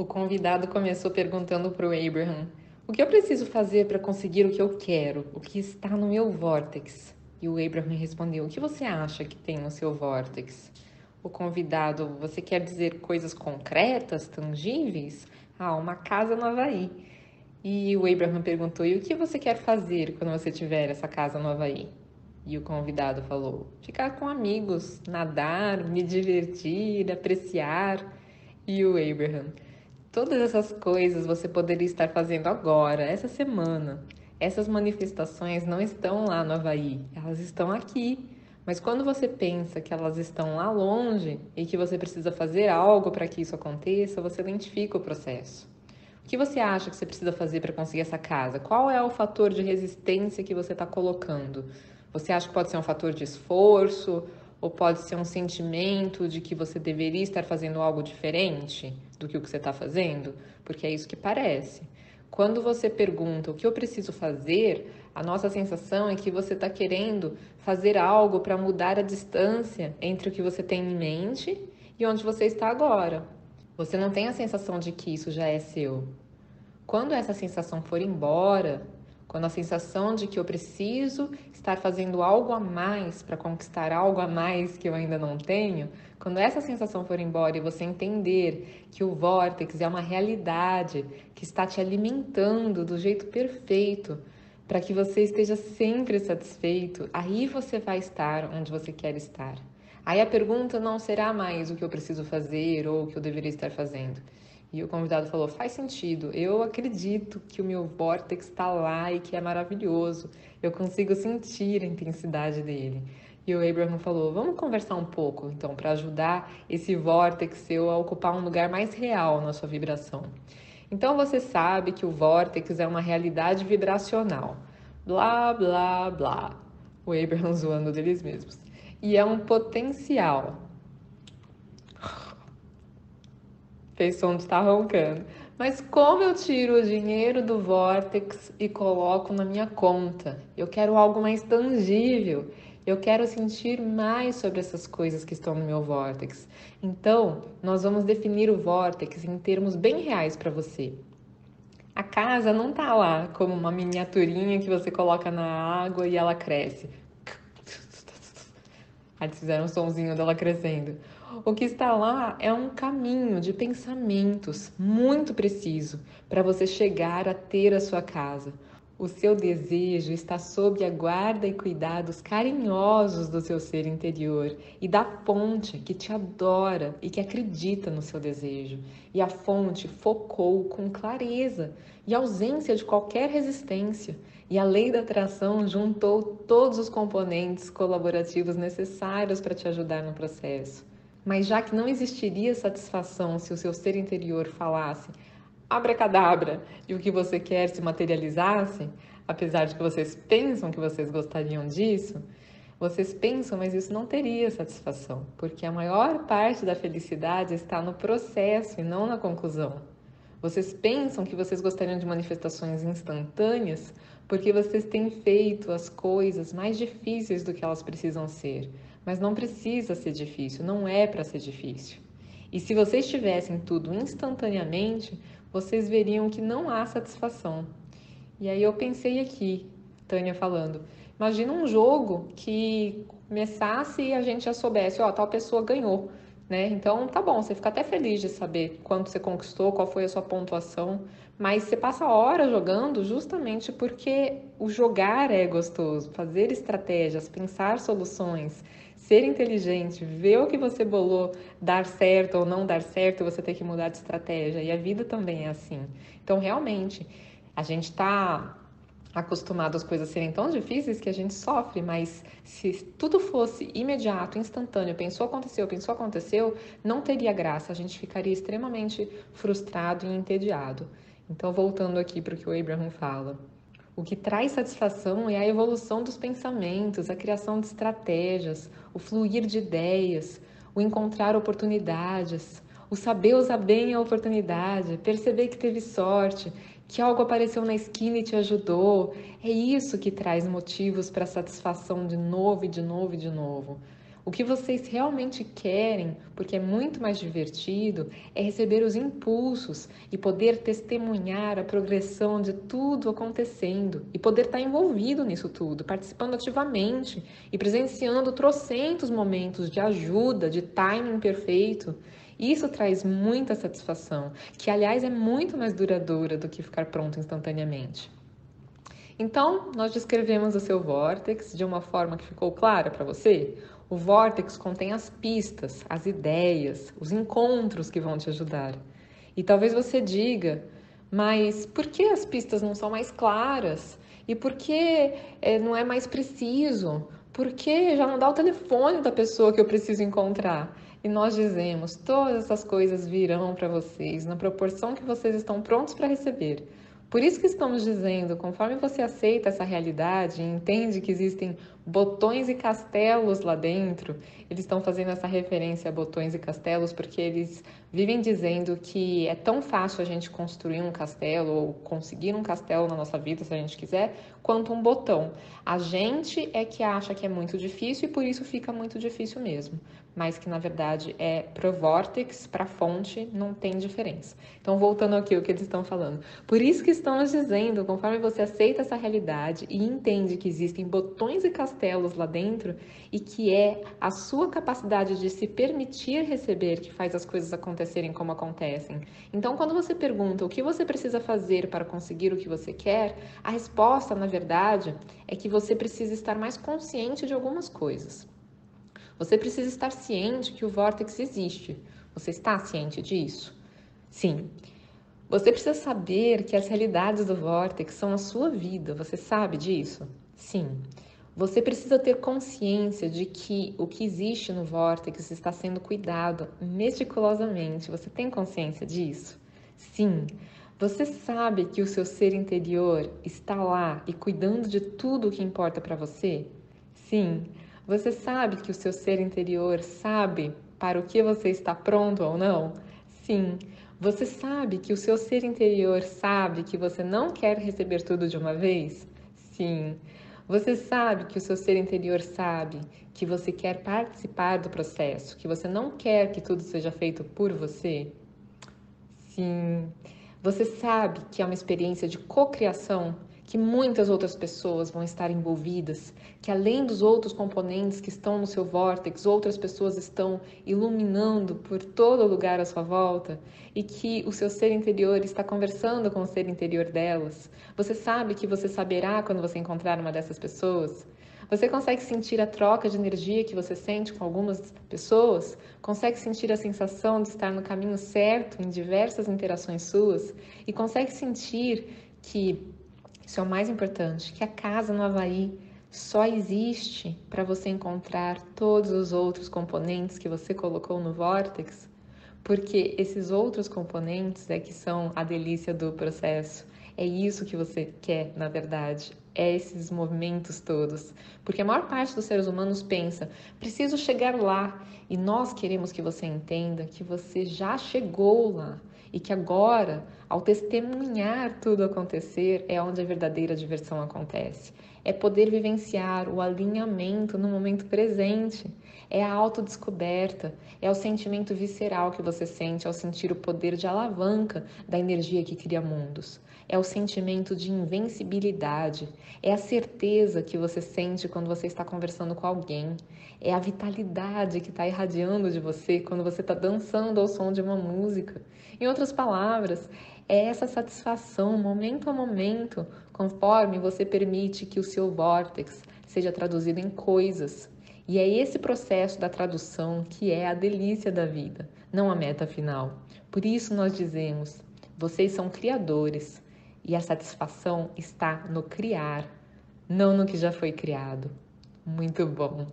O convidado começou perguntando para o Abraham: O que eu preciso fazer para conseguir o que eu quero, o que está no meu vórtex? E o Abraham respondeu: O que você acha que tem no seu vórtex? O convidado: Você quer dizer coisas concretas, tangíveis? Ah, uma casa no Havaí. E o Abraham perguntou: E o que você quer fazer quando você tiver essa casa no Havaí? E o convidado falou: Ficar com amigos, nadar, me divertir, apreciar. E o Abraham: Todas essas coisas você poderia estar fazendo agora, essa semana. Essas manifestações não estão lá no Havaí, elas estão aqui. Mas quando você pensa que elas estão lá longe e que você precisa fazer algo para que isso aconteça, você identifica o processo. O que você acha que você precisa fazer para conseguir essa casa? Qual é o fator de resistência que você está colocando? Você acha que pode ser um fator de esforço ou pode ser um sentimento de que você deveria estar fazendo algo diferente do que o que você está fazendo? Porque é isso que parece. Quando você pergunta o que eu preciso fazer, a nossa sensação é que você está querendo fazer algo para mudar a distância entre o que você tem em mente e onde você está agora. Você não tem a sensação de que isso já é seu. Quando essa sensação for embora, quando a sensação de que eu preciso estar fazendo algo a mais para conquistar algo a mais que eu ainda não tenho, quando essa sensação for embora e você entender que o vórtex é uma realidade que está te alimentando do jeito perfeito para que você esteja sempre satisfeito, aí você vai estar onde você quer estar. Aí a pergunta não será mais o que eu preciso fazer ou o que eu deveria estar fazendo e o convidado falou: faz sentido, eu acredito que o meu vórtex está lá e que é maravilhoso, eu consigo sentir a intensidade dele. E o Abraham falou: vamos conversar um pouco, então, para ajudar esse vórtex seu a ocupar um lugar mais real na sua vibração. Então, você sabe que o vórtex é uma realidade vibracional. Blá, blá, blá. O Abraham zoando deles mesmos. E é um potencial fez som de estar roncando. Mas como eu tiro o dinheiro do Vortex e coloco na minha conta? Eu quero algo mais tangível. Eu quero sentir mais sobre essas coisas que estão no meu Vortex. Então, nós vamos definir o Vortex em termos bem reais para você. A casa não tá lá como uma miniaturinha que você coloca na água e ela cresce. Aí fizeram um somzinho dela crescendo. O que está lá é um caminho de pensamentos muito preciso para você chegar a ter a sua casa. O seu desejo está sob a guarda e cuidados carinhosos do seu ser interior e da fonte que te adora e que acredita no seu desejo. E a fonte focou com clareza e ausência de qualquer resistência. E a lei da atração juntou todos os componentes colaborativos necessários para te ajudar no processo. Mas já que não existiria satisfação se o seu ser interior falasse abracadabra e o que você quer se materializasse, apesar de que vocês pensam que vocês gostariam disso, vocês pensam, mas isso não teria satisfação, porque a maior parte da felicidade está no processo e não na conclusão. Vocês pensam que vocês gostariam de manifestações instantâneas porque vocês têm feito as coisas mais difíceis do que elas precisam ser. Mas não precisa ser difícil, não é para ser difícil. E se vocês tivessem tudo instantaneamente, vocês veriam que não há satisfação. E aí eu pensei aqui, Tânia falando, imagina um jogo que começasse e a gente já soubesse, ó, oh, tal pessoa ganhou, né? Então tá bom, você fica até feliz de saber quanto você conquistou, qual foi a sua pontuação, mas você passa horas jogando justamente porque o jogar é gostoso, fazer estratégias, pensar soluções, ser inteligente, ver o que você bolou dar certo ou não dar certo, você tem que mudar de estratégia. E a vida também é assim. Então, realmente, a gente está acostumado às coisas serem tão difíceis que a gente sofre, mas se tudo fosse imediato, instantâneo, pensou, aconteceu, pensou, aconteceu, não teria graça, a gente ficaria extremamente frustrado e entediado. Então, voltando aqui para o que o Abraham fala. O que traz satisfação é a evolução dos pensamentos, a criação de estratégias, o fluir de ideias, o encontrar oportunidades, o saber usar bem a oportunidade, perceber que teve sorte, que algo apareceu na esquina e te ajudou. É isso que traz motivos para satisfação de novo e de novo e de novo. O que vocês realmente querem, porque é muito mais divertido, é receber os impulsos e poder testemunhar a progressão de tudo acontecendo e poder estar envolvido nisso tudo, participando ativamente e presenciando trocentos momentos de ajuda, de timing perfeito. Isso traz muita satisfação, que aliás é muito mais duradoura do que ficar pronto instantaneamente. Então, nós descrevemos o seu vórtex de uma forma que ficou clara para você? O vórtex contém as pistas, as ideias, os encontros que vão te ajudar. E talvez você diga, mas por que as pistas não são mais claras? E por que é, não é mais preciso? Por que já não dá o telefone da pessoa que eu preciso encontrar? E nós dizemos: todas essas coisas virão para vocês na proporção que vocês estão prontos para receber. Por isso que estamos dizendo, conforme você aceita essa realidade e entende que existem botões e castelos lá dentro, eles estão fazendo essa referência a botões e castelos porque eles vivem dizendo que é tão fácil a gente construir um castelo ou conseguir um castelo na nossa vida, se a gente quiser, quanto um botão. A gente é que acha que é muito difícil e por isso fica muito difícil mesmo mas que na verdade é pro vórtex, para fonte, não tem diferença. Então, voltando aqui o que eles estão falando. Por isso que estamos dizendo, conforme você aceita essa realidade e entende que existem botões e castelos lá dentro e que é a sua capacidade de se permitir receber que faz as coisas acontecerem como acontecem. Então, quando você pergunta o que você precisa fazer para conseguir o que você quer, a resposta, na verdade, é que você precisa estar mais consciente de algumas coisas. Você precisa estar ciente que o vórtice existe. Você está ciente disso? Sim. Você precisa saber que as realidades do vórtice são a sua vida. Você sabe disso? Sim. Você precisa ter consciência de que o que existe no vórtice está sendo cuidado meticulosamente. Você tem consciência disso? Sim. Você sabe que o seu ser interior está lá e cuidando de tudo o que importa para você? Sim. Você sabe que o seu ser interior sabe para o que você está pronto ou não? Sim. Você sabe que o seu ser interior sabe que você não quer receber tudo de uma vez? Sim. Você sabe que o seu ser interior sabe que você quer participar do processo, que você não quer que tudo seja feito por você? Sim. Você sabe que é uma experiência de cocriação que muitas outras pessoas vão estar envolvidas, que além dos outros componentes que estão no seu vórtex, outras pessoas estão iluminando por todo lugar à sua volta e que o seu ser interior está conversando com o ser interior delas. Você sabe que você saberá quando você encontrar uma dessas pessoas? Você consegue sentir a troca de energia que você sente com algumas pessoas? Consegue sentir a sensação de estar no caminho certo em diversas interações suas? E consegue sentir que isso é o mais importante, que a casa no Havaí só existe para você encontrar todos os outros componentes que você colocou no Vortex, porque esses outros componentes é que são a delícia do processo. É isso que você quer, na verdade, é esses movimentos todos. Porque a maior parte dos seres humanos pensa, preciso chegar lá. E nós queremos que você entenda que você já chegou lá e que agora, ao testemunhar tudo acontecer, é onde a verdadeira diversão acontece. É poder vivenciar o alinhamento no momento presente, é a autodescoberta, é o sentimento visceral que você sente ao sentir o poder de alavanca da energia que cria mundos. É o sentimento de invencibilidade, é a certeza que você sente quando você está conversando com alguém, é a vitalidade que está irradiando de você quando você está dançando ao som de uma música. Em outras palavras, é essa satisfação momento a momento, conforme você permite que o seu vórtex seja traduzido em coisas. E é esse processo da tradução que é a delícia da vida, não a meta final. Por isso nós dizemos: vocês são criadores e a satisfação está no criar, não no que já foi criado. Muito bom.